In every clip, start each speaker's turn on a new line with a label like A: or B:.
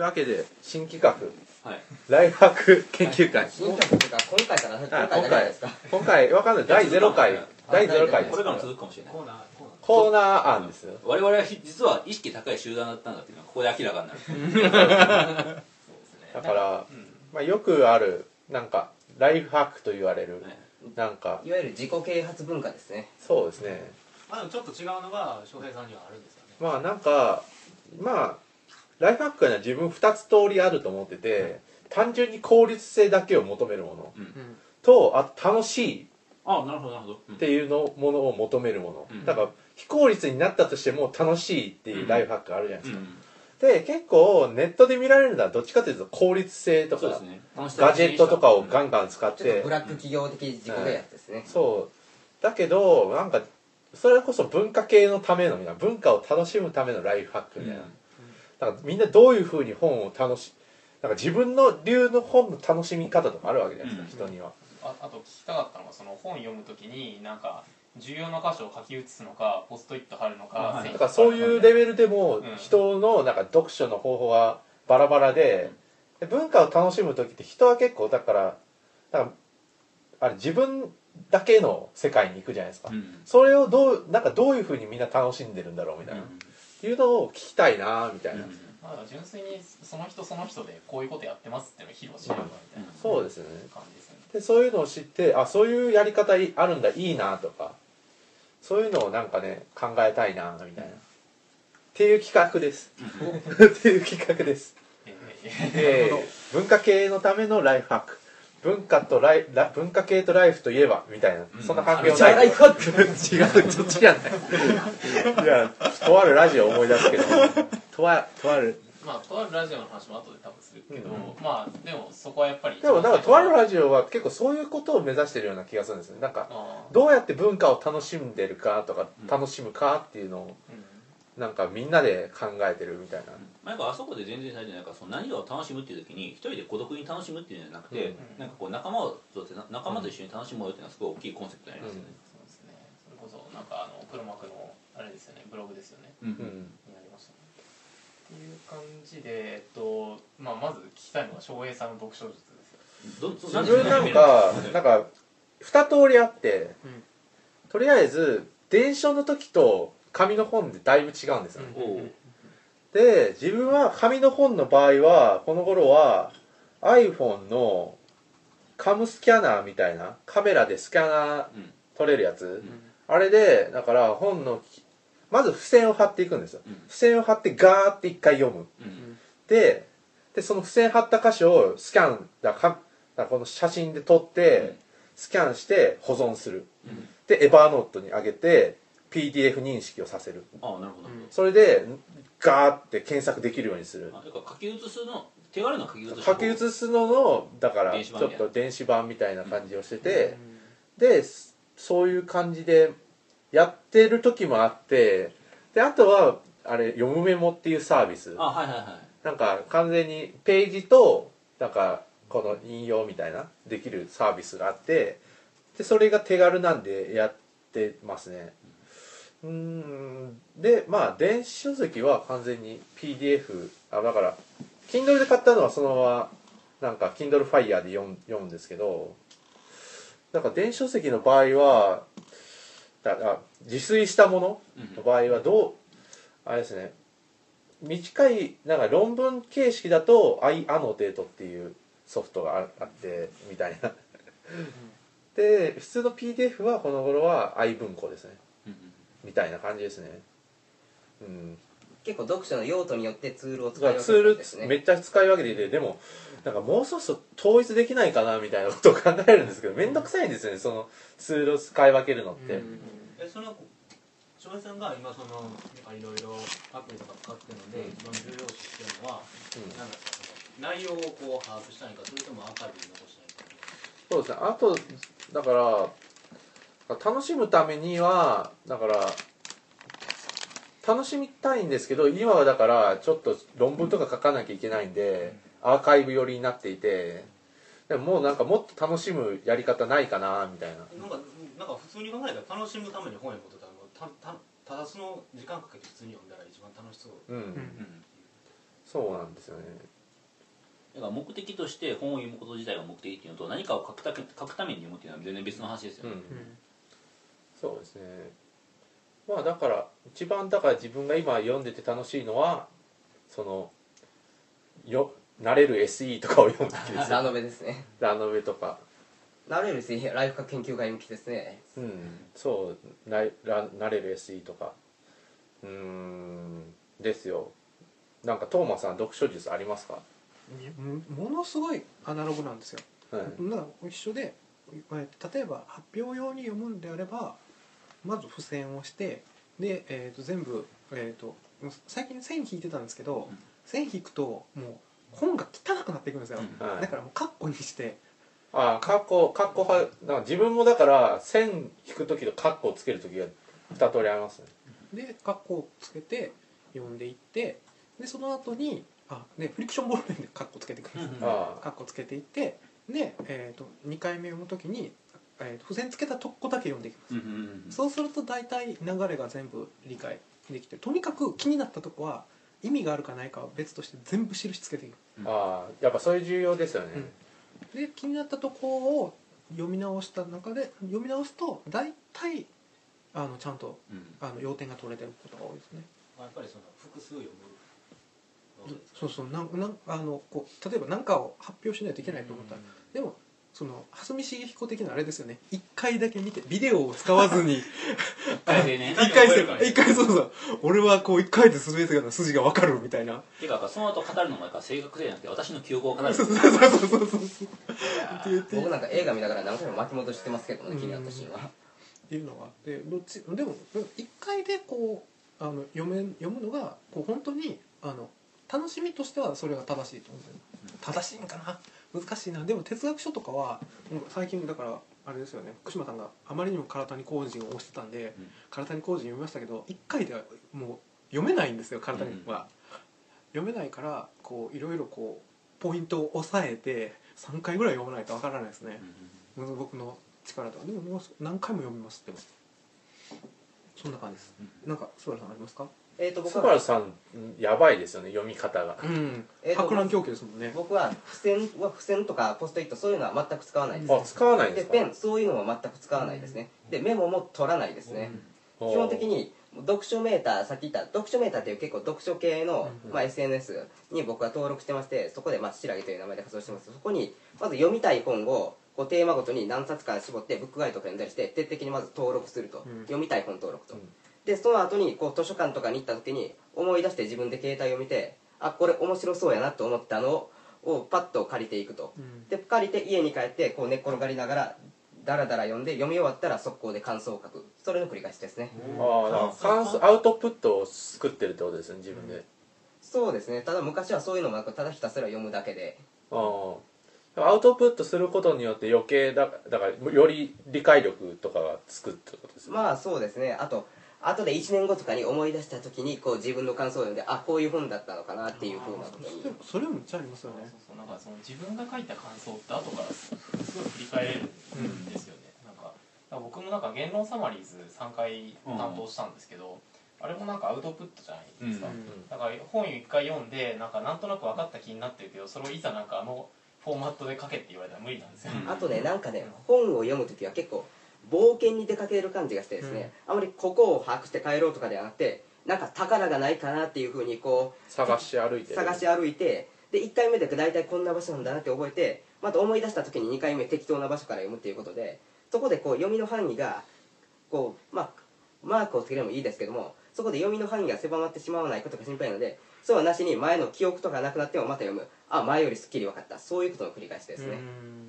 A: いうわけで新企画
B: はい。
A: ライフハック研究会、
C: 新曲っていうか今回から今
A: あ
C: 回だけじゃないですか。
A: 今回わかんない。第0回第0回です。
B: これからも続くかもしれない。
D: コーナーコーナー。
A: コーナー案ですよ。
B: 我々はひ実は意識高い集団だったんだっていうのはここで明らかになる。
A: だから、まあ、よくあるなんかライフハックと言われる
B: ね
A: なんか
C: いわゆる自己啓発文化ですね。
A: そうですね。
D: まあでもちょっと違うのが翔平さんにはあるんですよね。
A: まあなんかまあライフハックには自分2つ通りあると思ってて、単純に効率性だけを求めるもの。
B: うん。
A: とあと楽しい。
B: あなるほどなるほど、うん。
A: っていうのものを求めるもの、
B: うん。
A: だから非効率になったとしても楽しいっていうライフハックあるじゃないですか、
B: うん。
A: で結構ネットで見られるのはどっちかというと効率性とか、
B: そうですね。楽しさ
A: ガジェットとかをガンガン使っ
C: ちょっと
A: て、
C: ブラック企業的自己啓発ですね、
A: そう。だけどなんかそれこそ文化系のためのみたいな文化を楽しむためのライフハックみたいな、だからみんなどういうふうに本を楽しなんか自分の流の本の楽しみ方とかあるわけじゃないですか、人には。
E: ああと聞きたかったのがその本読むときになんか重要な箇所を書き写すのかポストイット貼るのか、
B: はい。
A: からそういうレベルでも
E: うん。
A: 人のなんか読書の方法はバラバラでで文化を楽しむ時って人は結構だからなんかあれ自分だけの世界に行くじゃないですか、
B: うん。
A: それをどうなんかどういうふうにみんな楽しんでるんだろうみたいな、いうのを聞きたいなみたいな、
E: まあ、純粋にその人その人でこういうことやってますっていうのを披露しようかみたいな
A: そうですね。
E: 感じですよね。
A: でそういうのを知ってあそういうやり方いあるんだいいなとかそういうのをなんかね考えたいなみたいな、っていう企画です。っていう企画です。
E: え
A: えー文化系のためのライフハック文化とライラ文化系とライフといえばみたいな、そんな関係もない。違うそっちじゃないいやとあるラジオを思い出すけど。とあとある。
E: ーまあとあるラジオの話も後で多分するけど、
A: うん。
E: まあでもそこはやっぱり
A: でもなんかとある
E: ジ
A: ラジオは結構そういうことを目指してるような気がするんですねなんか
E: あ
A: どうやって文化を楽しんでるかとか
B: うん。
A: 楽しむかっていうのを
E: ーうん
A: なんかみんなで考えてるみたいな、
B: まあ、やっぱあそこで全然最初なんかその何を楽しむっていう時に一人で孤独に楽しむっていうんじゃなくて、
A: うん。
B: なんかこう仲間を仲間と一緒に楽しもうよっていうのはすごい大きいコンセプトになりますよね、
E: そうですねそれこそなんかあの黒幕のあれですよねブログですよね。
B: うん。
A: うん。
E: になりましたね。っていう感じでえっとまあまず聞きたいのが翔平さんの読書術ですよ。
B: ど
A: 自分なんかなんか二通りあって、
D: うん。
A: とりあえず電書の時と紙の本でだいぶ違うんですよ。で自分は紙の本の場合はこの頃は iPhone のカムスキャナーみたいなカメラでスキャナー
B: うん
A: 撮れるやつ、あれでだから本のまず付箋を貼っていくんですよ。
B: うん。
A: 付箋を貼ってガーって一回読む。
B: うん。
A: ででその付箋貼った箇所をスキャンだかだからこの写真で撮って、スキャンして保存する。
B: うん。
A: でエバーノートに上げて PDF 認識をさせる。
B: ああなるほど、
D: うん。
A: それでガーって検索できるようにする。
B: あだから書き写すの手軽な書き写し
A: 書き写すののだからちょっと電子版みたいな感じをしてて、でそういう感じでやってる時もあってであとはあれ読むメモっていうサービス。
B: あはいはいはい。
A: なんか完全にページとなんかこの引用みたいなできるサービスがあってでそれが手軽なんでやってますねうーんでまあ電子書籍は完全に PDF あだから Kindle で買ったのはそのままなんか Kindle Fire で読む読むんですけどなんか電子書籍の場合はだあ自炊したものの場合はどうあれですね短いなんか論文形式だと i アノテートっていうソフトがああってみたいな。で普通の PDF はこの頃は i 文庫ですね。
B: うん
A: みたいな感じですね。うん。
C: 結構読書の用途によってツールを使い分け
A: だからツール
C: るんですね
A: めっちゃ使い分けていてでもなんかもうそろそろ統一できないかなみたいなことを考えるんですけど面倒くさいんですよねそのツールを使い分けるのって、
D: うん。えその翔平さんが今そのなんかいろいろアプリとか使ってるので、
A: うん。
D: 一番重要視してるのは、
A: うん。
D: なんですかその内容をこう把握したいかそれともアーカイブに残したいか。
A: そうですね。あとだから楽しむためにはだから楽しみたいんですけど今はだからちょっと論文とか書かなきゃいけないんでアーカイブ寄りになっていてでももうなんかもっと楽しむやり方ないかなみたいな。
D: なんかなんか普通に考えたら楽しむために本読むとたたたただその時間かけて普通に読んだら一番楽しそう。
A: うん、
B: うん
A: そうなんですよね。
B: だから目的として本を読むこと自体が目的っていうのと何かを書くため書くために読むっていうのは全然別の話ですよね、
A: うんそうですね。まあだから一番だから自分が今読んでて楽しいのはそのよ慣れる SE とかを読む時です
C: ラ
A: よ
C: ノベですね。
A: ラノベとか。
C: なれるですねライフ科研究会向きですね。
A: うんそうなら慣れる SE とか。うーんですよ。なんかトーマさん読書術ありますか？
F: もものすごいアナログなんですよ。
A: はい。
F: な一緒でえー例えば発表用に読むんであればまず付箋をしてで、えー、と全部、えー、と最近線引いてたんですけど、
B: うん。
F: 線引くともう本が汚くなっていくんですよ、
B: うん。
A: はい。
F: だからもうカッコにして。
A: ああカッコカッコ派なんか自分もだから線引く時とカッコをつける時が二通りありますね。
F: でカッコをつけて読んでいってでその後にあねフリクションボールペンでカッコつけていくんですカッコつけていってで、えー、と2回目読む時に、えー、と付箋つけたとこだけ読んでいきます。
B: うんうんうん
F: そうすると大体流れが全部理解できてとにかく気になったとこは意味があるかないかは別として全部印つけていく。
A: あああやっぱそれ重要ですよね、
F: で気になったとこを読み直した中で読み直すと大体あのちゃんと
B: うん。
F: あの要点が取れてることが多いですね。
D: やっぱりその複数読む
F: そうそう。なんなんあのこう例えば何かを発表しないといけないと思ったら。でもその蓮見茂彦的なあれですよね。一回だけ見てビデオを使わずに。
B: 一回でね。
F: 一回する。
B: 覚えるからね。
F: 一回そうそう。俺はこう一回で全てが筋が分かるみたいな。
B: ていうかその後語るのもやっぱ正確性じゃなくて私の記憶を語る。
F: そうそうそうそうそう。そうって言って
C: 僕なんか映画見ながら何回も巻き戻してますけどね
F: うん。
C: 気になったシーンは。
F: っていうのがあってどっちでも一回でこうあの読め読むのがこう本当にあの楽しみとしてはそれが正しいと思う正しいんかな難しいな。でも哲学書とかは最近だからあれですよね。福島さんがあまりにも唐谷工人を推してたんで
B: うん。
F: 唐谷工人読みましたけど一回ではもう読めないんですよ唐谷は、読めないからこういろいろこうポイントを押さえて3回ぐらい読まないとわからないですね、僕の力とか。でももう何回も読みますでも。そんな感じです、なんか菅原さんありますか？
C: えーと僕
A: ス
C: は
A: バルさんやばいですよね読み方が。
F: うん。
C: えーと
F: 博覧狂気ですもんね。
C: 僕は付箋は付箋とかポストイットそういうのは全く使わないです
A: あ使わないんでか？
C: ですペンそういうのも全く使わないですね。でメモも取らないですね。基本的に読書メーターさっき言った読書メーターっていう結構読書系の、
F: うん。
C: まあ、SNS に僕は登録してましてそこでまあ白木という名前で活動してます。そこにまず読みたい本をこうテーマごとに何冊か絞ってブックガイドとか読んだりして徹底的にまず登録すると、
F: うん。
C: 読みたい本登録と、
A: うん
C: でその後にこう図書館とかに行った時に思い出して自分で携帯を見てあこれ面白そうやなと思ったのをパッと借りていくと、
F: うん。
C: で借りて家に帰ってこう寝っ転がりながらダラダラ読んで読み終わったら速攻で感想を書く。それの繰り返しですね。
A: ああ感想アウトプットを作ってるってことですね自分で、
C: そうですね。ただ昔はそういうのもなくただひたすら読むだけで。
A: ああアウトプットすることによって余計だだからより理解力とかがつくってことですね。
C: まあそうですね。あと後で1年後とかに思い出した時にこう自分の感想を読んであこういう本だったのかなっていうふうなことに。
F: でもそれもめっちゃありますよね。
E: そうそうなんかその自分が書いた感想って後からすすごい振り返れるんですよね、なんかだから僕もなんか言論サマリーズ3回担当したんですけど、あれもなんかアウトプットじゃないですか、
B: うん。
E: だから本を一回読んでなんかなんとなく分かった気になってるけどそれをいざなんかあのフォーマットで書けって言われたら無理なんですよ、
B: うん。
C: あとねなんかね本を読む時は結構冒険に出かける感じがしてですね、あまりここを把握して帰ろうとかではなくてなんか宝がないかなっていうふうにこう
A: 探し歩いてる。
C: 探し歩いてで1回目で大体こんな場所なんだなって覚えてまた思い出した時に2回目適当な場所から読むっていうことでそこでこう読みの範囲がこうまあマークをつければいいですけどもそこで読みの範囲が狭まってしまわないことが心配なのでそうはなしに前の記憶とかなくなってもまた読む。あ前よりすっきり分かった。そういうことの繰り返しですね、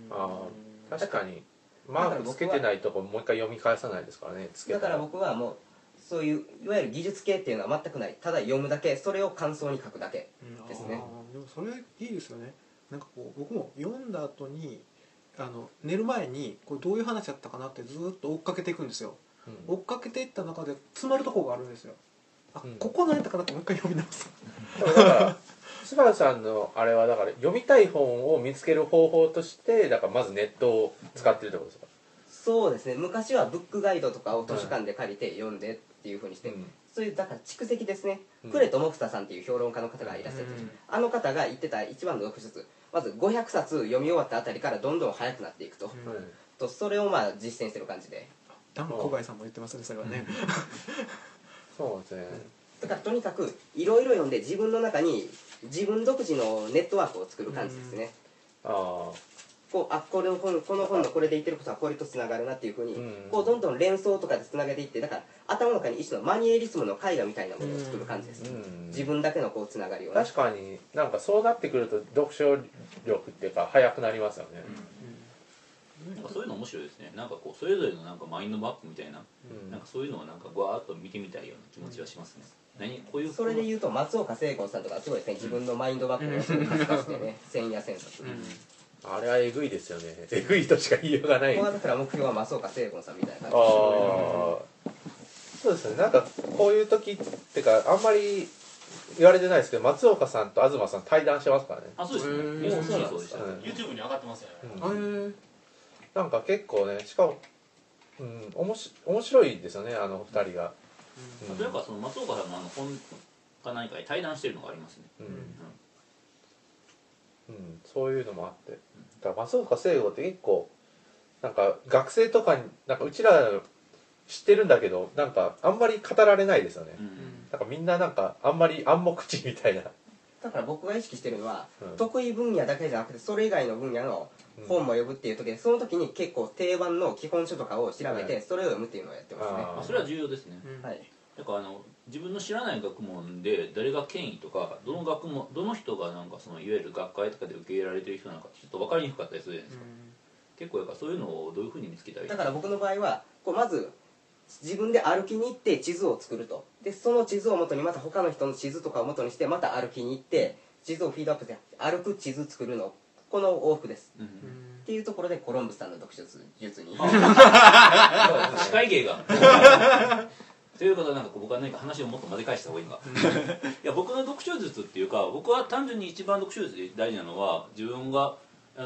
A: ああ確かにマークつけてないとこもう一回読み返さないですからねつけた
C: だから僕はもうそういういわゆる技術系っていうのは全くない。ただ読むだけそれを感想に書くだけですね。
F: でもそれいいですよね。なんかこう僕も読んだ後にあの寝る前にこれどういう話だったかなってずーっと追っかけていくんですよ。
A: うん。
F: 追っかけていった中で詰まるところがあるんですよ。あ、
A: うん。
F: ここ何やったかなってもう一回読み直す。
A: でもだからスバルさんのあれはだから読みたい本を見つける方法としてだからまずネットを使ってるってことですか？
C: そうですね。昔はブックガイドとかを図書館で借りて読んでっていうふうにして、
A: うん。
C: そういうだから蓄積ですね、
A: うん。
C: クレト・モフタさんっていう評論家の方がいらっしゃって、
F: うん。
C: あの方が言ってた一番の読書術まず500冊読み終わったあたりからどんどん速くなっていくと,、
A: はい
C: とそれをまあ実践してる感じで。
F: ダン小林さんも言ってますねそれはね。
A: そうですね。
C: だからとにかくいろいろ読んで自分の中に自分独自のネットワークを作る感じですね、
A: ああ
C: こうあこれの本この本のこれで言ってることはこれとつながるなっていうふうに、
A: うん。
C: こうどんどん連想とかでつなげていってだから頭の中に一種のマニエリズムの絵画みたいなものを作る感じです、
A: うん。
C: 自分だけのこうつながりをね。
A: 確かになんかそうなってくると読書力っていうか早くなりますよね。
B: なんかそういうの面白いですね。なんかこうそれぞれのなんかマインドマップみたいな、
A: うん。
B: なんかそういうのをなんかわーっと見てみたいような気持ちはしますね、何？こういう
C: それで言うと松岡聖子さんとかすごいですね自分のマインドマップをすしてね千夜千冊、
A: あれはえぐいですよね。えぐいとしか言いようがない。
C: ここはだから目標は松岡聖子さんみたいな
A: あ
C: 感
A: あそうですね。なんかこういう時ってかあんまり言われてないですけど松岡さんと東さん対談してますからね、
B: あそうですね。
F: へー。
B: ニュースシーそうでした、
A: うん。
D: YouTube に上がってますよね、
A: なんか結構ねしかも、うん、おもし面白いですよねあの二人が、うん。
B: というかその松岡さんのあの本か何かで対談してるのがありますね、
A: うん。
B: うん。
A: うん、そういうのもあって。だから松岡聖吾って結構なんか学生とかになんかうちら知ってるんだけどなんかあんまり語られないですよね、
B: うん。
A: なんかみんななんかあんまり暗黙知みたいな、
C: だから僕が意識してるのは、
A: うん。
C: 得意分野だけじゃなくてそれ以外の分野の本も読むっていう時でその時に結構定番の基本書とかを調べてそれを読むっていうのをやってますね、
A: あ
B: まあ、それは重要ですね、
C: はい。
B: だからあの自分の知らない学問で誰が権威とかどの学問どの人がなんかそのいわゆる学会とかで受け入れられてる人なのかちょっと分かりにくかったりするじゃないですか、結構やっぱそういうのをどういうふうに見つけたらいい
C: だから僕の場合はこうまず自分で歩きに行って地図を作ると。でその地図を元にまた他の人の地図とかを元にしてまた歩きに行って地図をフィードアップして歩く地図作るのこの往復です。
B: うん。
C: っていうところでコロンブスさんの読書術に。
B: 司会芸が。ということはなんか僕は何か話をもっと混ぜ返した方がいいのか。いや僕の読書術っていうか僕は単純に一番読書術で大事なのは自分が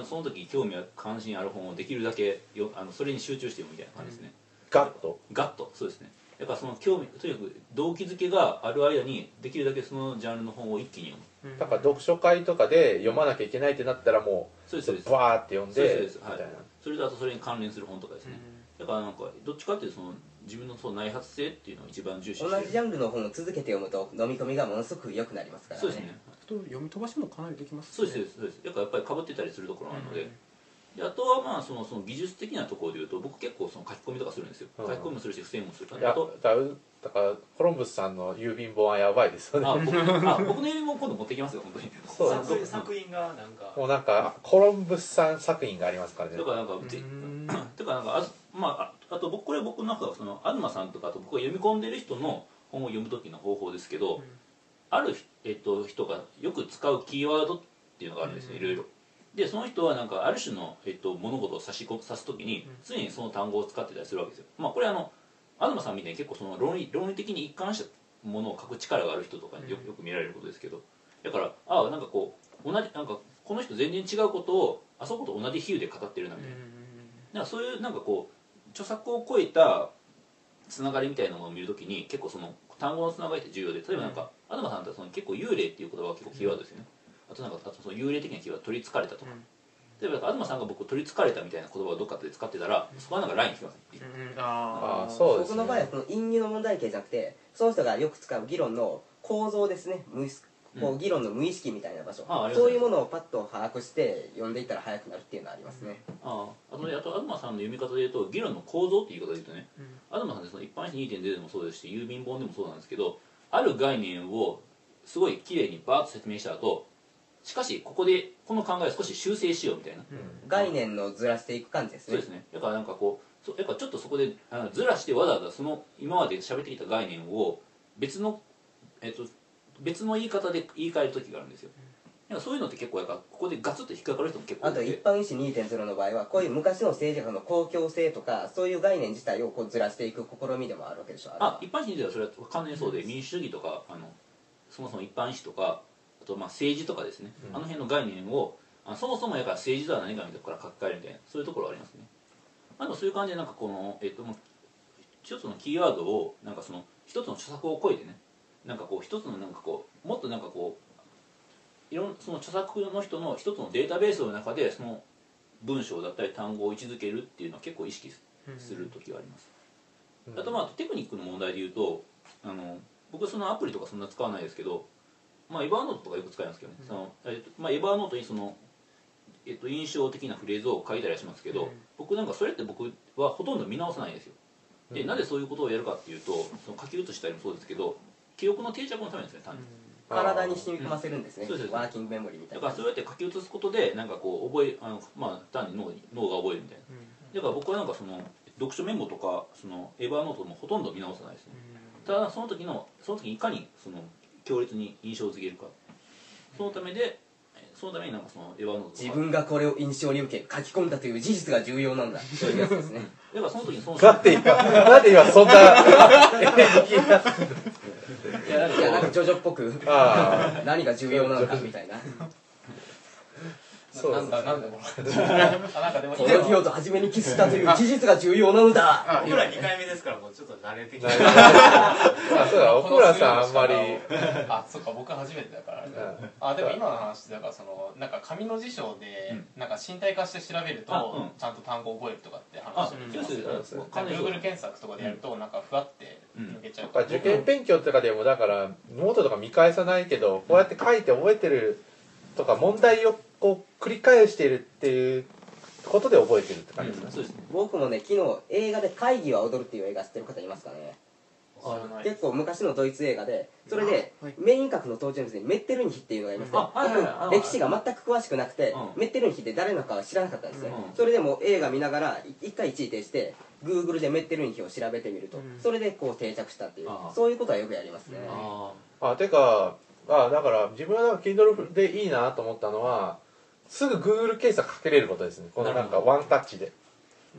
B: その時興味や関心ある本をできるだけよあのそれに集中して読むみたいな感じですね、
A: ガッと。
B: ガッと。そうですね。だからその興味とにかく動機づけがある間にできるだけそのジャンルの本を一気に読む
A: だから読書会とかで読まなきゃいけないってなったらもう
B: そうですそうです。
A: バーって読ん
B: そうでそうです。はい。それとあとそれに関連する本とかですね、だからなんかどっちかっていうとその自分のその内発性っていうのを一番重視して
C: 同じジャンルの本を続けて読むと飲み込みがものすごく良くなりますからね。
B: そうですね。
F: あと読み飛ばしもかなりできます
B: そうですそうですそうです。だからやっぱりかぶってたりするところなので,、であとはまあそのその技術的なところでいうと僕結構その書き込みとかするんですよ、
A: うん。
B: 書き込みもするし付箋もする
A: いや
B: あと
A: だからコロンブスさんの郵便本はやばいですよね。
B: あ僕あ僕の指も今度持ってきますよ本当に。
A: そう。
B: あ
D: 作作品がなんか。
A: もうなんかコロンブスさん作品がありますからね。
B: だからなんかぜ
F: ん。
B: てかなんかあまあああと僕これ僕なんかその東さんとかあと僕が読み込んでる人の本を読む時の方法ですけど、ある、えっと、人がよく使うキーワードっていうのがあるんですねいろいろ。でその人はなんかある種の、えっと、物事を指しこ指す時に常にその単語を使ってたりするわけですよ。まあこれあの東さんみたいに結構その論理論理的に一貫したものを書く力がある人とかによくよく見られることですけどだからああなんかこう同じなんかこの人全然違うことをあそこと同じ比喩で語ってるなみたいな。なんかそういうなんかこう著作を超えたつながりみたいなものを見るときに結構その単語のつながりって重要で例えばなんか、東さんってその結構幽霊っていう言葉が結構キーワードですよね、あとなんかその幽霊的なキーワード取りつかれたとか、例えば東さんが僕取りつかれたみたいな言葉をどっかで使ってたらそこはなんかライン引きますね、
F: あ
A: あそうですね。
C: 僕の場合はこの隠喩の問題形じゃなくてその人がよく使う議論の構造ですね。無意識こ
B: う
C: う議論の無意識みたいな場所、
B: うございます
C: そういうものをパッと把握して読んでいったら早くなるっていうのはありますね、
B: あああとねあと東さんの読み方で言うと議論の構造っていう言い方で言うとね、東さんってその一般紙2.0でもそうですし郵便本でもそうなんですけどある概念をすごい綺麗にバーッと説明した後しかしここでこの考えを少し修正しようみたいな、
C: 概念のずらしていく感じですね。
B: そうですね。だからなんかこうそやっぱちょっとそこであのずらしてわざわざその今まで喋ってきた概念を別の、えっと、別の言い方で言い換える時があるんですよ。そういうのって結構やっぱここでガツッと引っかかる人も結構
C: あと一般医師2.0の場合はこういう昔の政治家の公共性とかそういう概念自体をこうずらしていく試みでもあるわけでしょ。あ
B: 一般人ではそれは完全にそうで民主主義とかあのそもそも一般史とかあとまあ政治とかですね、あの辺の概念をあそもそもやから政治とは何かみたいなところから書き換えるみたいなそういうところはありますね。まあそういう感じでなんかこのえっともう一つのキーワードをなんかその一つの著作を超えてねなんかこう一つのなんかこうもっとなんかこういろんその著作の人の一つのデータベースの中でその文章だったり単語を位置づけるっていうのは結構意識する時があります、あとまあテクニックの問題で言うとあの僕はそのアプリとかそんな使わないですけどまあエバーノートとかよく使いますけどね、そのえっとまあ、エバーノートにそのえっと、印象的なフレーズを書いたりはしますけど、僕なんかそれって僕はほとんど見直さないですよ。で、なぜそういうことをやるかっていうとその書き写したりもそうですけど記憶の定着のためにですね単に、
C: 体に染み込ませるんですね、
B: そうです。
C: ワーキングメモリーみたいな。
B: だからそうやって書き写すことでなんかこう覚えあのまあ単に脳に脳が覚えるみたいな、だから僕はなんかその読書メモとかそのエバーノートもほとんど見直さないですね、ただその時のその時にいかにその強烈に印象づけるか。そのためでえそのためになんかそのエヴァノート
C: 自分がこれを印象に受け書き込んだという事実が重要なんだ。そういうやつですね。
B: だからその時にその
A: なんで今。なんで今そんな
B: いやなんか
C: いやなんかジョジョっぽく
A: あ
C: 何が重要なのかみたいな
A: そう
E: なんだなんだこれあなんかでも
C: このディオと初めにキスしたという事実が重要なのだ
D: 僕ら2回目ですからもうちょっと慣れてきて
A: あそうだ奥村さんあんまり
E: あそっか僕初めてだからあでも今の話だからそのなんか紙の辞書でなんか身体化して調べるとちゃんと単語覚えるとかって話を聞き
B: そう
E: ます
B: です
A: うん
E: なんか
B: かなりそう
E: Google 検索とかでやるとなんかふわって抜けちゃう
A: 受験勉強とかでもだからノートとか見返さないけどこうやって書いて覚えてるとか問題をこう繰り返してるっていうことで覚えてるって感じですね、
B: そうですね。
C: 僕もね昨日映画で「会議は踊る」っていう映画知ってる方いますかね。結構昔のドイツ映画でそれで
F: はい。
C: メイン格の登場人物にメッテルニヒっていうのがいまして
B: あは
C: 歴史が全く詳しくなくて
B: うん。
C: メッテルニヒって誰なのかは知らなかったんですよ。
B: うん。
C: それでもう映画見ながら一回一時停して Google でメッテルニヒを調べてみると。
F: うん。
C: それでこう定着したっていうそういうことはよくやりますね。
B: あ
A: あてかあだから自分はなんか Kindle でいいなと思ったのはすぐ Google 検索かけれることですね。このなんかワンタッチで。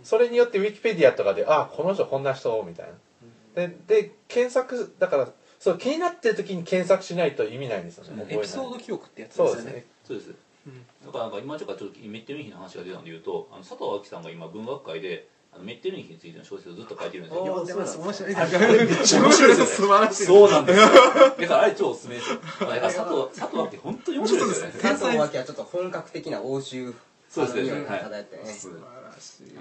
A: それによって Wikipedia とかであこの人こんな人みたいな。でで検索だからそう気になってる時に検索しないと意味ないんですよね。
F: エピソード記憶ってやつ
A: そうですね。
F: ですよね。
B: そうです。
F: うん。
B: だからなんか今ちょっとちょっとメッテルニヒの話が出たんで言うとあの佐藤亜希さんが今文学界であのメッテルニヒについての小説をずっと書いてるんですよ。
F: 読んでます面白い
B: あれめっちゃ面白いですよ
F: 素晴らしい
B: そうなんです。よだからあれ超おすすめですよ。だから佐藤佐藤亜希本当に面白いですよね。
C: 佐藤脇はちょっと本格的な欧州
B: そうですね。
F: 素晴らしい。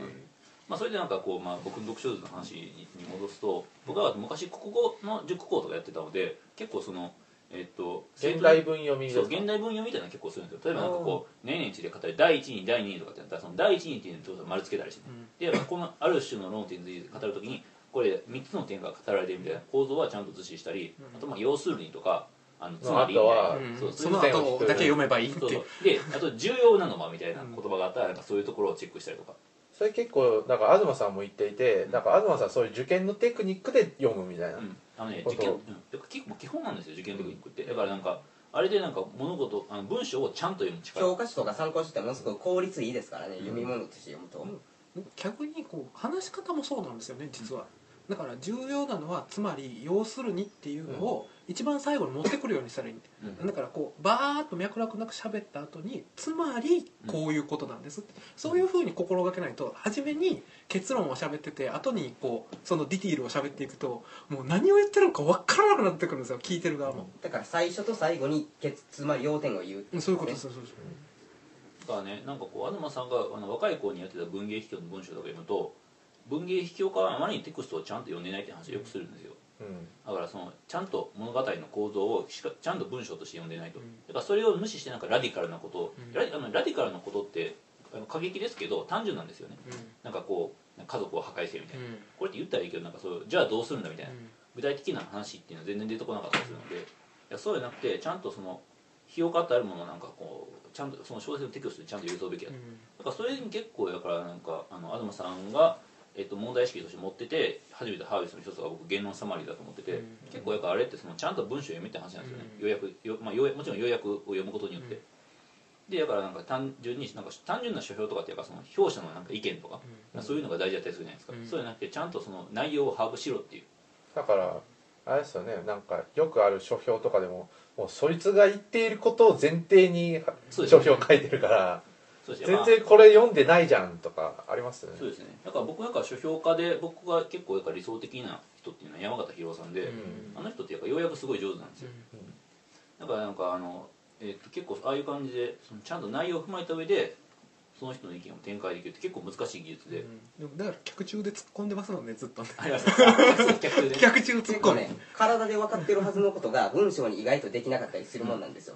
B: まあ、それでなんかこう、まあ、僕の読書術の話に戻すと僕は昔国語の塾講とかやってたので結構そのえっと
A: 現代文読み
B: そう現代文読みみたいなの結構するんですよ。例えばなんかこう年々地で語る第一人第二人とかってやったらその第一人っていうのを丸つけたりして、でこのある種の論点について語るときにこれ3つの点が語られてるみたいな構造はちゃんと図示したり、あとまあ要するにとかあのつまりみたいな。
A: あとは
F: うん
B: そう
F: その後だけ読めばいいって。
B: そうそう。であと重要なのはみたいな言葉があったらなんかそういうところをチェックしたりとか。
A: それ結構なんか東さんも言っていてなんか東さんそういう受験のテクニックで読むみたいな、
B: うん、あのね受験、うん、やっぱ結構基本なんですよ受験テクニックってだからなんかあれでなんか物事あの文章をちゃんと読む力
C: 教科書とか参考書ってものすごく効率いいですからね読み物として読むと。
F: 逆にこう話し方もそうなんですよね実は。だから重要なのはつまり要するにっていうのを一番最後に持ってくるようにしたらいいんで。
B: うん。
F: だからこうバーッと脈絡なく喋った後につまりこういうことなんですって。そういうふうに心がけないと初めに結論を喋ってて後にこうそのディティールを喋っていくともう何を言ってるのか分からなくなってくるんですよ聞いてる側も。
C: だから最初と最後に結つまり要点を言うって
F: うんそういうこと
C: ね
F: そうそうそう
B: だからねなんかこう東さんがあの若い子にやってた文芸批評の文章とか読むと文芸批評家はあまりにテクストをちゃんと読んでないって話をよくするんですよ。
A: うん
B: だからそのちゃんと物語の構造をしかちゃんと文章として読んでないと、
F: うん。
B: だからそれを無視してなんかラディカルなことを、
F: うん。
B: ラディあのラディカルなことってあの過激ですけど単純なんですよね。なんかこう家族を破壊せよみたいな、
F: うん。
B: これって言ったらいいけどなんかそうじゃあどうするんだみたいな、
F: うん。
B: 具体的な話っていうのは全然出てこなかったりするのでいやそうじゃなくてちゃんとその費用価ってあるものをなんかこうちゃんとその小説のテクストにちゃんと入れそうべきだと、だからそれに結構だからなんかあの東さんが、えっと、問題意識として持ってて初めてハービスの一つが僕言論サマリーだと思ってて、
F: うん。
B: 結構やっぱあれってそのちゃんと文章を読めって話なんですよね、
F: うん。
B: 要約よ、まあ、要約もちろん要約を読むことによって、でだからなんか単純になんか単純な書評とかっていうかその評者のなんか意見とか、そういうのが大事だったりするじゃないですか、
F: うん。
B: そうじゃなくてちゃんとその内容を把握しろっていう。
A: だからあれですよね。なんかよくある書評とかでももうそいつが言っていることを前提に書評書いてるから全然これ読んでないじゃんとかありますよね。
B: そうですね。だから僕なんか書評家で僕が結構やっぱ理想的な人っていうのは山形博夫さんで、
A: うん。
B: あの人ってやっぱ要約すごい上手なんですよ、だからなんかあの、えっと結構ああいう感じでそのちゃんと内容を踏まえた上でその人の意見を展開できるって結構難しい技術で、
F: でもだから客中で突っ込んでますもんねずっとね。
B: あります客客でね
F: 客中突っ込
C: 構ね体で分かってるはずのことが文章に意外とできなかったりするもんなんですよ、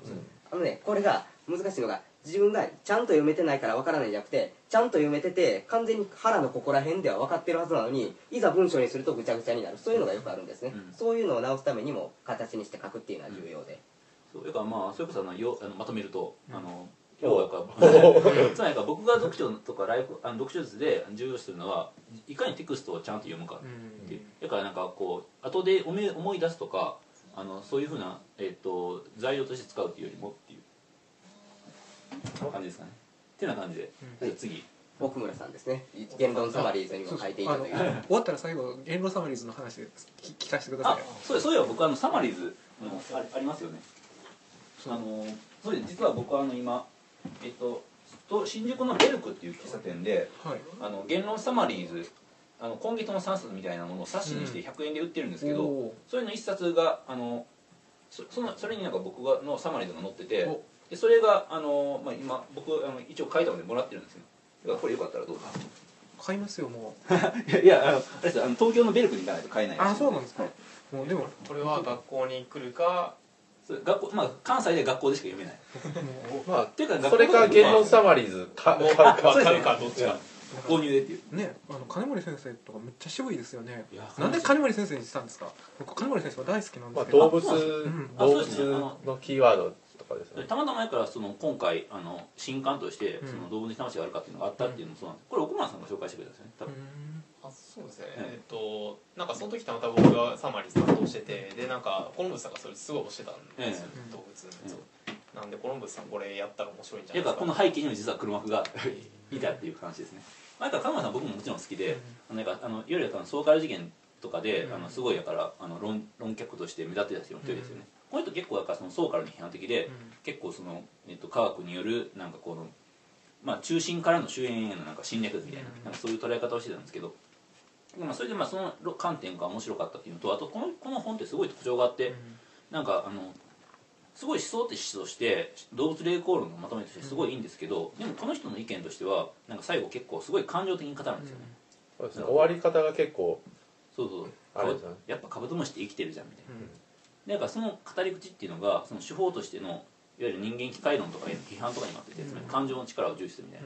C: あのねこれが難しいのが自分がちゃんと読めてないから分からないんじゃなくてちゃんと読めてて完全に腹のここら辺では分かってるはずなのにいざ文章にするとぐちゃぐちゃになる。そういうのがよくあるんですね、
B: うん。
C: そういうのを直すためにも形にして書くっていうのは重要で、
B: そう。だからまあそれこそあのよあのまとめると、あの
A: お
B: 要はやっぱつまりなんか僕が読書とかライフあの読書術で重要視するのはいかにテクストをちゃんと読むかっていう。だからなんかこう後で思い思い出すとかあのそういうふうな、えっと材料として使うっていうよりもっていう感じですかね。っていうような感じで、じゃあ次。
C: 奥村さんですね。言論サマリーズにも書いていたという
F: あの終わったら最後言論サマリーズの話聞聞かせてくださ
B: あ
F: い
B: そうそういえば僕あのサマリーズのあありますよね。あのそうです。実は僕はあの今えっとと新宿のベルクっていう喫茶店で
F: はい。
B: あの言論サマリーズあの今月の3冊みたいなものを冊子にして100円で売ってるんですけど、
F: おー。
B: それの1冊があのそそのそれになんか僕がのサマリーズが載ってて
F: お
B: でそれがあの、まあ、今僕あの一応書いたのでもらってるんですよ。だからこれよかったらどうぞ。
F: 買いますよも
B: いやいやあのあれですあの東京のベルクに行かないと買えないう
F: あそうなんですか。
B: はい。
F: もうでも
E: これは学校に来るか
B: それ学校まあ関西で学校でしか読めない。
A: ま
B: っていうか
A: あそれか言論サマリーズか
E: もう
A: 買うか。
E: 分かるかどっちか。
B: 購入でっていう。
F: ねあの金森先生とかめっちゃ渋いですよね。
B: いや
F: なんで金森先生にしたんですか？僕金森先生は大好きなん
A: まあ
F: ですけど、
A: 動物
F: ん。
B: あ
A: 動物
B: ですね。あの
A: のキーワードとかですね。
B: たまたまやからその今回あの新刊として
F: うん。
B: その動物に魂があるかっていうのがあったっていうのもそうなんです。これ奥村さんが紹介してくれたんですよね多分。
E: あそうですね、
B: はい。
E: えっとなんかその時たまたま僕がサマリー担当しててでなんかコロンブスさんがそれすごい推してたんですよ、
F: ええ。
E: 動物のやつをなんでコロンブスさんこれやったら面白いんじゃ
B: だ
E: ないですか。
B: この背景にも実は黒幕がいたっていう話ですね。前から金村さん僕ももちろん好きで、なんかあのいわゆるあのソーカル事件とかで、
F: うん。
B: あのすごいやからあの論論客として目立ってた人の一人ですよね、この人結構だからそのソーカルに批判的で、結構その、えっと、科学によるなんかこの、まあ、中心からの周辺へのなんか侵略みたいな,、
F: うん。
B: なんかそういう捉え方をしてたんですけど、まあ、それでまあその観点が面白かったっていうのとあとこのこの本ってすごい特徴があって、なんかあのすごい思想として動物霊光論のまとめとしてすごいいいんですけど、でもこの人の意見としてはなんか最後結構すごい感情的に語るんですよね、
A: そうですね。終わり方が結構
B: そうそうやっぱカブトムシって生きてるじゃんみたいな、でだからその語り口っていうのがその手法としてのいわゆる人間機械論とかへの批判とかになってて、つまり感情の力を重視するみたい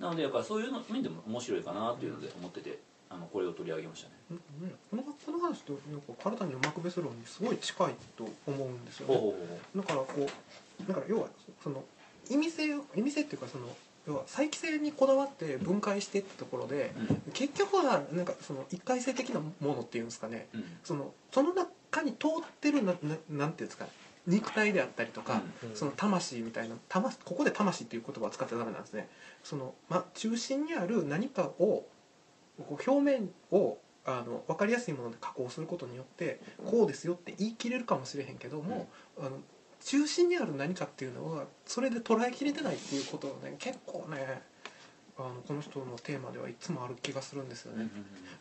B: な、なのでだからそういうの面でも面白いかなというので思っててあのこれを取り上げましたね、
F: うん。うんこのこの話となんか体にマクベス論にすごい近いと思うんですよね。だからこうだから要はその意味性を意味性っていうかその要は再帰性にこだわって分解してってところで
B: うん。
F: 結局はなんかその一回性的なものっていうんですかね。
B: うん。
F: そのその中に通ってるなななんていうんですか肉体であったりとか、
A: うん。
F: その魂みたいな魂ここで魂っていう言葉を使っちゃダメなんですね。その、ま、中心にある何かをこう表面をあの分かりやすいもので加工することによってこうですよって言い切れるかもしれへんけども、あの中心にある何かっていうのはそれで捉えきれてないっていうことがね結構ねあのこの人のテーマではいつもある気がするんですよね。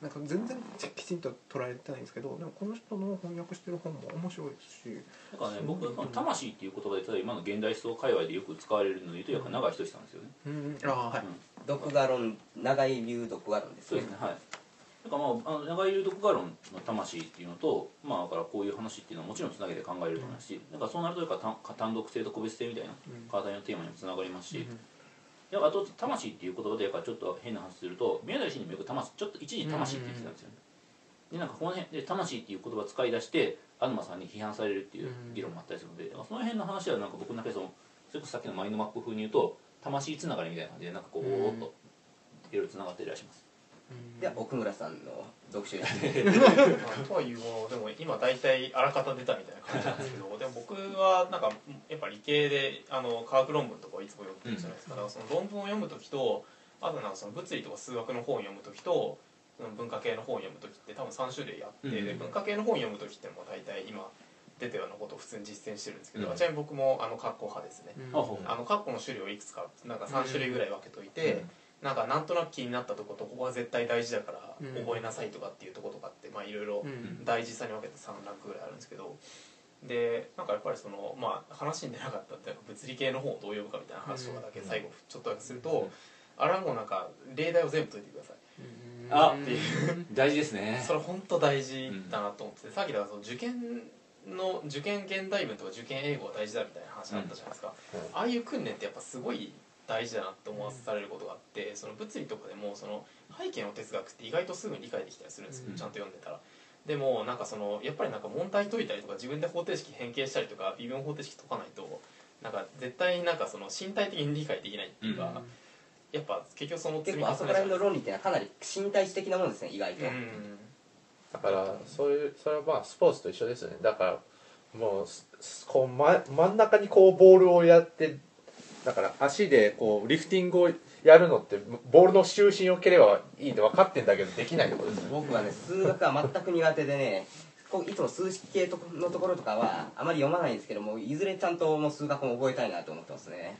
F: なんか全然きちんと捉えてないんですけどでもこの人の翻訳してる本も面白いですし。
B: だからね僕この魂っていう言葉で例えば今の現代思想界隈でよく使われるので言うとやっぱ長井仁さんですよね、
F: うんああはい、
B: うん。
C: 独画論長井流独画論ですね。
B: そうですねはい。だからまああの長井流読画論の魂っていうのとまあだからこういう話っていうのはもちろんつなげて考えれると思いますし、だからそうなるとやっぱ単単独性と個別性みたいな
F: うん。
B: 体のテーマにもつながりますし、
F: うん
B: であと魂っていう言葉でやっぱちょっと変な話すると宮台真司にもよく魂ちょっと一時魂って言ってたんですよね、でなんかこの辺で魂っていう言葉を使い出して東さんに批判されるっていう議論もあったりするので、その辺の話はなんか僕の中でそのそれこそさっきのマインドマップ風に言うと魂つながりみたいな感じでなんかこうおーっといろいろつながっていらっします
C: では奥村さんの読書に
E: まあ とはいうものでも今大体あらかた出たみたいな感じなんですけどでも僕はなんかやっぱ理系であの科学論文とかをいつも読んでるじゃないですか,、だからその論文を読む時とあとなんかその物理とか数学の本を読む時とその文化系の本を読む時って多分3種類あって、
B: うん。
E: で文化系の本を読む時っていうのも大体今
G: 出てるようなことを普通に実践してるんですけど、
B: うん。
G: ちなみに僕もあのカッコ派ですね、
B: う
G: あのカッコの種類をいくつかなんか3種類ぐらい分けといて、なんかなんとなく気になったとことここは絶対大事だから
F: うん。
G: 覚えなさいとかっていうとことかってまあいろいろ
F: うん。
G: 大事さに分けて3ランクぐらいあるんですけどでなんかやっぱりそのまあ話に出なかったっていうか物理系の本をどう読むかみたいな話とかだけ最後ちょっとだけすると、あれはもうなんか例題を全部解いてください。
B: あ。
G: っていう
B: 大事ですね。
G: それ本当大事だなと思ってて、さっきだからその受験の受験現代文とか受験英語が大事だみたいな話あったじゃないですか、
A: うん。
G: ああいう訓練ってやっぱすごい大事だなって思わされることがあってその物理とかでもその背景の哲学って意外とすぐに理解できたりするんですよ、
B: うん。
G: ちゃんと読んでたら。でもなんかそのやっぱりなんか問題解いたりとか自分で方程式変形したりとか微分方程式解かないとなんか絶対なんかその身体的に理解できないっていうか、やっぱ結局その
C: 結構あそこら辺の論理っていうのはかなり身体的なものですね意外と、
G: うん。
A: だからそういうそれはまあスポーツと一緒ですよね。だからもうすすこう、ま、真ん中にこうボールをやってだから足でこうリフティングをやるのってボールの中心を蹴ればいいって分かってんだけどできないってことです
C: 僕はね数学は全く苦手でねこういつも数式系のところとかはあまり読まないんですけどもいずれちゃんともう数学も覚えたいなと思ってますね。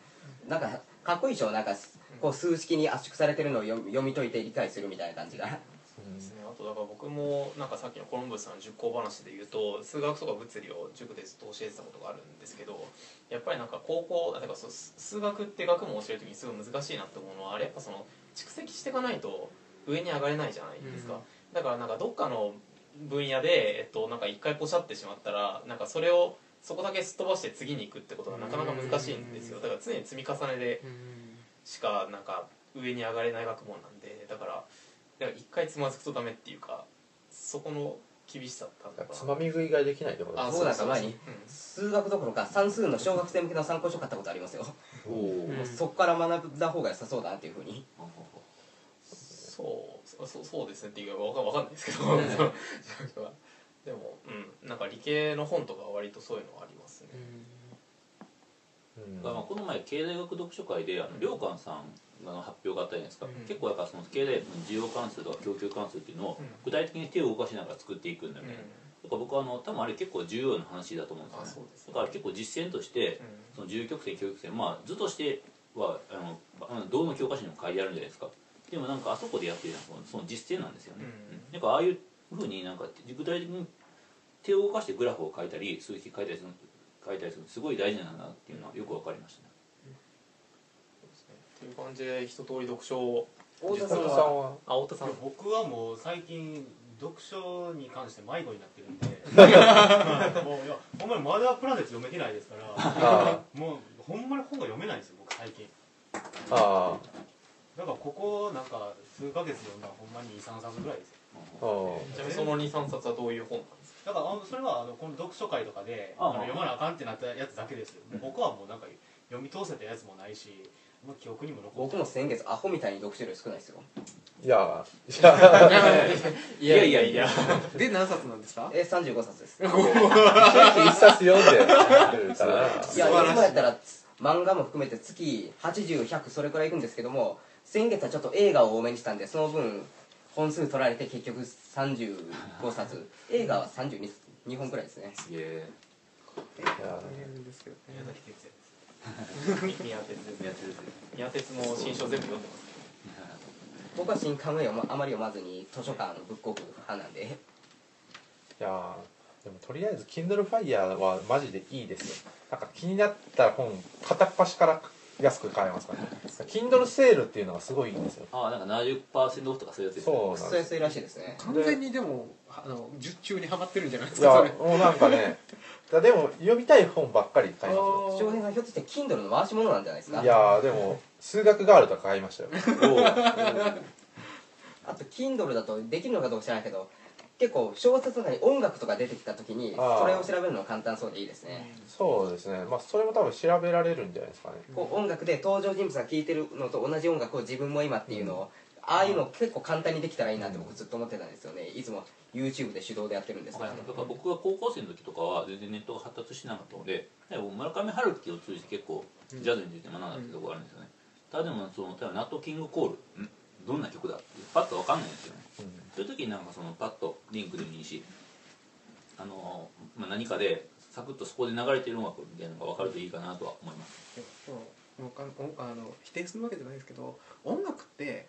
C: なんかかっこいいでしょ？なんかこう数式に圧縮されてるのを読み解いて理解するみたいな感じが。
G: ですね、あとだから僕もなんかさっきのコロンブスさんの塾講話で言うと数学とか物理を塾でずっと教えてたことがあるんですけどやっぱりなんか高校だからそう数学って学問を教える時にすごい難しいなって思うのはあれやっぱその蓄積していかないと上に上がれないじゃないですか、
F: うん。
G: だからなんかどっかの分野で、えっと、なんか一回ポシャってしまったらなんかそれをそこだけすっ飛ばして次に行くってことがなかなか難しいんですよ。だから常に積み重ねでしかなんか上に上がれない学問なんでだからだから一回つまずくとダメっていうかそこの厳しさってあるのか。な
A: つまみ食いができないってことです
G: あ
C: 僕なんか前に
G: うん。
C: 数学どころか算数の小学生向けの参考書買ったことありますよ、そこから学んだ方が良さそうだなっていうふうに。
G: そうそそうですねっていうかわかわかんないですけど、でもうん。なんか理系の本とかは割とそういうのはありますね、
A: うん。
B: まあ、この前経済学読書会であの良寛さんの発表があったじゃないですか、
G: うん。
B: 結構やっぱその経済学の需要関数とか供給関数っていうのを
G: うん。
B: 具体的に手を動かしながら作っていくんだよ
G: うん。
B: ね、だから僕はあの多分あれ結構重要な話だと思うんですよね。
G: ね。
B: だから結構実践としてその自由曲線教育線まあ図としてはあのどの教科書にも書いてあるんじゃないですか。でもなんかあそこでやってるのはその実践なんですよね、
G: うん。
B: なんかああいうふうになんか具体的に手を動かしてグラフを書いたり数式書いたりする書いたりするのすごい大事なんだなっていうのはよく分かりましたね
G: ですねっていう感じで一通り読書を。
C: 大田
A: さん
C: は？
A: は？
G: あ太田さん。
D: 僕はもう最近読書に関して迷子になってるんで。は いもういやほんまにまだプラネット読めてないですから。
A: あ
D: もうほんまに本が読めないんですよ僕最近。
A: あ
D: だからここなんか数ヶ月読んだらほんまに23冊ぐらいですよ。
A: ああ。
G: ちなみにその23冊はどういう本なんですか？
D: だからあのそれはあのこの読書会とかで
B: ああ。
D: あの読まなあかんってなったやつだけですよ。僕はもうなんか読み通せたやつもないしもう記憶にも残
C: 僕も先月アホみたいに読書量少ないですよ。
A: いやいや。
B: いやいやいや。
F: で何冊なんですか？
C: え35冊です。い
A: 一冊読んでるから。
C: やい。つもやったら漫画も含めて月80100それくらいいくんですけども先月はちょっと映画を多めにしたんでその分本数取られて結局35冊。映画は32本くらいですね。
B: すげえ。
A: いや
F: 大変ですけど
D: 宮
F: ね
G: 宮鉄です
B: やってるぜ
G: 宮鉄の新書全部読んでます
C: 僕は新刊を読まあまり読まずに図書館ブックオフ派なんで
A: いやでもとりあえず Kindle Fire はマジでいいですよ。なんか気になった本片っ端から安く買えますから。ね Kindle セールっていうのがすごいいいんですよ。
B: ああなんか70%オフとかそういうやつですね
A: そうなんです。
C: そう安いらしいですね。
F: 完全にでもあの術中にはまってるんじゃないです
A: いや
F: かそれ。
A: もうなんかねだでも読みたい本ばっかり買いま
C: 翔平さんひょっとして Kindle の回し物なんじゃないですか？
A: いやでも数学ガールとか買いましたよ。
C: あと Kindle だとできるのかどうか知らないけど結構小説の中に音楽とか出てきた時に
A: あー。
C: それを調べるのは簡単そうでいいですね。
A: そうですね。まあそれも多分調べられるんじゃないですかね。
C: こう音楽で登場人物が聴いてるのと同じ音楽を自分も今っていうのをああいうの結構簡単にできたらいいなって僕ずっと思ってたんですよね。いつも YouTube で手動でやってるんですけど。
B: だから僕が高校生の時とかは全然ネットが発達してなかったので村上春樹を通じて結構ジャズについて学んだってところがあるんですよね、ただでもその例えばナットキングコールんどんな曲だってパッと分かんないんですよね。そういう時になんかそのパッとリンクでもいいしあの、まあ、何かでサクッとそこで流れてる音楽みたいなのが分かるといいかなとは思います。
F: そうあの否定するわけじゃないですけど音楽って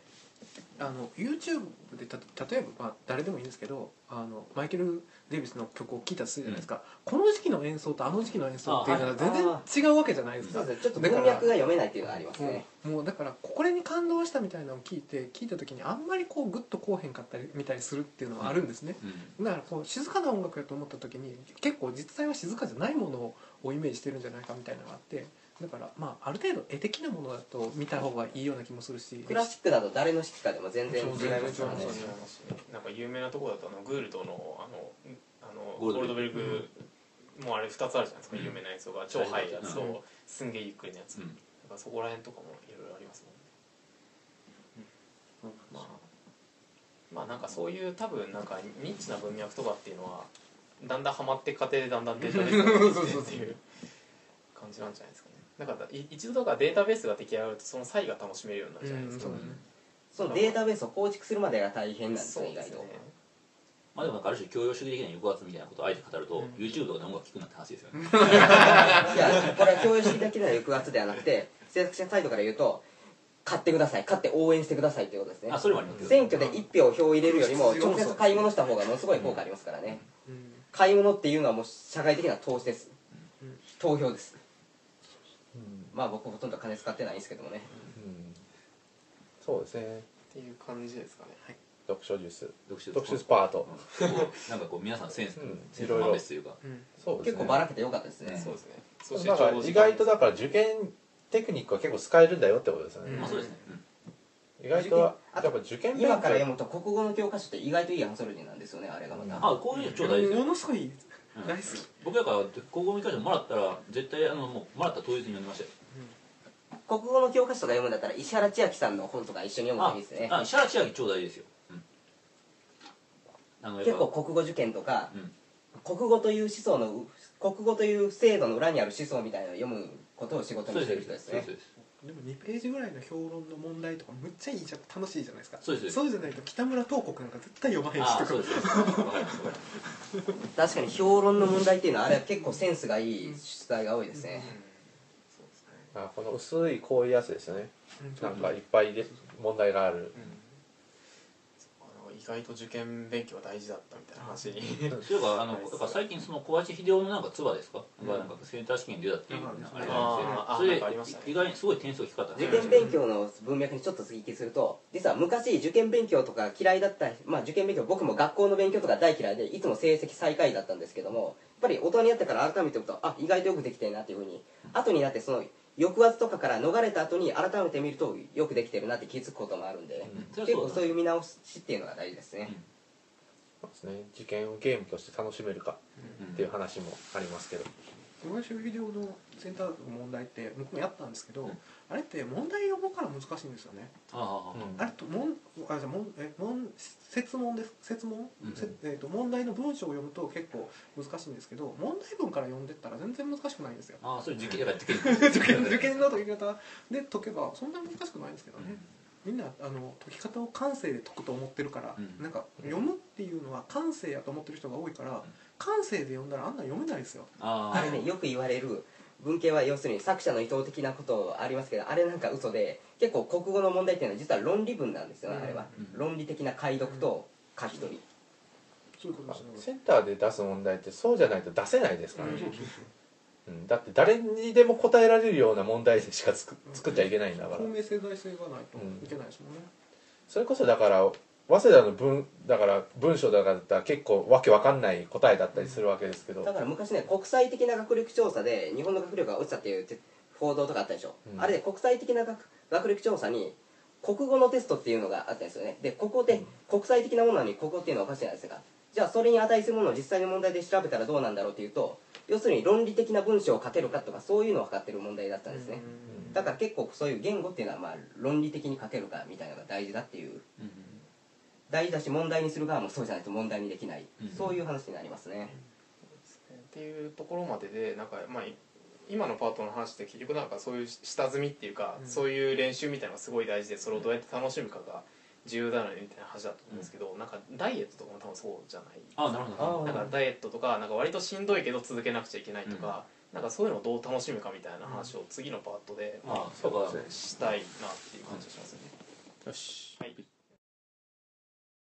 F: あの YouTube でた例えば、まあ、誰でもいいんですけどあのマイケル・デイビスの曲を聴いたとするじゃないですか、この時期の演奏とあの時期の演奏っていうのは全然違うわけじゃないですか。
C: そうですね。ちょっと文脈が読めないっていうのがありますね。
F: もうもうだからこれに感動したみたいなのを聞いて聞いた時にあんまりこうグッとこうへんかったりみたいにするっていうのはあるんですね、
B: うん。
F: だからこう静かな音楽やと思った時に結構実際は静かじゃないものをイメージしてるんじゃないかみたいなのがあってだからまあある程度絵的なものだと見た方がいいような気もするし。
C: クラシックだと誰の指揮かでも全然違いますからね。
G: なんか有名なところだとあのグールドのあのあの
B: ゴールド
G: ベルグもうあれ2つあるじゃないですか、
B: うん。
G: 有名な演奏が超速いやつ。と、
B: うん
G: すんげえゆっくりなやつ、
B: うん。
G: なんかそこら辺とかもいろいろありますもんね、まあまあなんかそういう多分なんかニッチな文脈とかっていうのはだんだんハマっていく過程でだんだんデータベースができてっていう感じなんじゃないですかねだか一度だからデータベースが出来上がるとその差異が楽しめるようになるじゃないですか、
F: うんそう
C: そのデータベースを構築するまでが大変なんですね意外と
B: まあでもなんかある種教養主義的な抑圧みたいなことをあえて語ると、
F: うん
B: YouTube とかで音楽聴くなって話ですよね、
C: いやこれは教養主義だけでは抑圧ではなくて制作者サイドから言うと買ってください買って応援してくださいということですね。
B: あそれもあります
C: 選挙で1票票を入れるよりも直接買い物した方がものすごい効果ありますからね。
F: うん。
C: 買い物っていうのはもう社会的な投資です。
F: うん。
C: 投票です。
A: うん
C: まあ僕ほとんど金使ってないんですけどもね。
A: うん。そうですね。
G: っていう感じですかね。
A: 読書術。
B: 読書
A: 読書パート。
B: なんかこう皆さんセンス、
A: うん。
B: センス満別というか。
F: うん。
A: そうですね。
C: 結構ばらけてよかったですね。
G: そうですね。そして
A: だから
G: ちょうど時間
A: 意外とだから受験テクニックは結構使えるんだよってことですよね、
F: うん。
B: まあそうですね、
A: 意外とや
C: あと
A: っぱ受験勉
C: 今から読
A: 強
C: むと国語の教科書って意外といいアンソロジーなんですよねあれがまた。
B: あこういうの超大事。ですよ
F: ものすごい
B: うん
F: 大好き。
B: 僕だから高校見返してもらったら絶対あのもうもらった当日に読んでましたよ
C: 国語の教科書とか読むんだったら石原千秋さんの本とか一緒に読むと
B: あ
C: いいですね。
B: あ石原千秋超大事ですよ、うん、
C: 結構国語受験とか
B: うん。
C: 国語という思想の国語という制度の裏にある思想みたいなのを読むことを仕事にしてる人ですね。
B: そうです
F: でも2ページぐらいの評論の問題とかむっちゃいいじゃん。楽しいじゃないですか。
B: そうです
F: そうじゃないと北村東国なんか絶対読まへんしとか
C: 確かに評論の問題っていうのはあれは結構センスがいい出題が多いですね
A: あこの薄いこういうやつですよね。
F: うん
A: なんかいっぱいで問題がある。
G: あの意外と受験勉強は大事だったみたいな話に。
B: そういえばあのだから最近その小橋秀夫のなんか唾ですか、がなんかセンター試験に出たっていう
F: うん。
B: あれ
G: なんかありましたね。
B: 意外にすごい点数が低かったんで
C: 受験勉強の文脈にちょっと追記すると実は昔受験勉強とか嫌いだったまあ受験勉強僕も学校の勉強とか大嫌いでいつも成績最下位だったんですけどもやっぱり大人になってから改めて見るとあ意外とよくできてるなっていうふうに後になってその抑圧とかから逃れた後に改めて見るとよくできてるなって気づくこともあるんで、
B: うん。
C: 結構
B: はそう
C: いう見直しっていうのが大事ですね、
A: そうですね。受験をゲームとして楽しめるかっていう話もありますけど
F: 小林秀夫のセンターの問題って僕もやったんですけど、
B: うん。
F: あれって問題読むから難しいんですよね。
B: ああ、
A: うん。
F: あれと問あじゃあ問え問設問です。設問、
B: うん
F: せえー、と問題の文章を読むと結構難しいんですけど問題文から読んでったら全然難しくないんですよ。
B: ああそれ受験だから受験。
F: 受験の解き方で解けばそんな難しくないんですけどね、みんなあの解き方を感性で解くと思ってるから、
B: うん。
F: なんか読むっていうのは感性やと思ってる人が多いから、感性で読んだらあんな読めないですよ。
B: あ
C: あれねよく言われる文系は要するに作者の意図的なことありますけどあれなんか嘘で結構国語の問題っていうのは実は論理文なんですよね、
F: うん。
C: あれは、
B: うん。
C: 論理的な解読と書き取り、
F: そういうことですね。
A: センターで出す問題ってそうじゃないと出せないですからね、
F: そう
A: ん、だって誰にでも答えられるような問題しか作作っちゃいけないんだから。
F: 透明性財性がないといけないですもんね、
A: それこそだから早稲田の文だから文章だからだったら結構わけわかんない答えだったりするわけですけど、
C: だから昔ね国際的な学力調査で日本の学力が落ちたっていうて報道とかあったでしょ、
A: うん。
C: あれで国際的な学学力調査に国語のテストっていうのがあったんですよね。でここで国際的なものに国語っていうのはおかしいじゃないですか。じゃあそれに値するものを実際の問題で調べたらどうなんだろうっていうと要するに論理的な文章を書けるかとかそういうのを測ってる問題だったんですね、だから結構そういう言語っていうのはまあ論理的に書けるかみたいなのが大事だっていう
B: うん
C: 大事だし問題にする側もそうじゃないと問題にできない、
B: うん。
C: そういう話になりますね、
G: っていうところまででなんかまあ今のパートの話って結局なんかそういう下積みっていうか、
F: うん。
G: そういう練習みたいなのがすごい大事でそれをどうやって楽しむかが重要だよねみたいな話だと思うんですけど、なんかダイエットとかも多分そうじゃない。
B: あなるほど。
G: なんかダイエットとかなんか割としんどいけど続けなくちゃいけないとか、なんかそういうのをどう楽しむかみたいな話を次のパートで、まあ
B: そうか。
G: したいなっていう感じがしますよね。
A: よし。
G: はい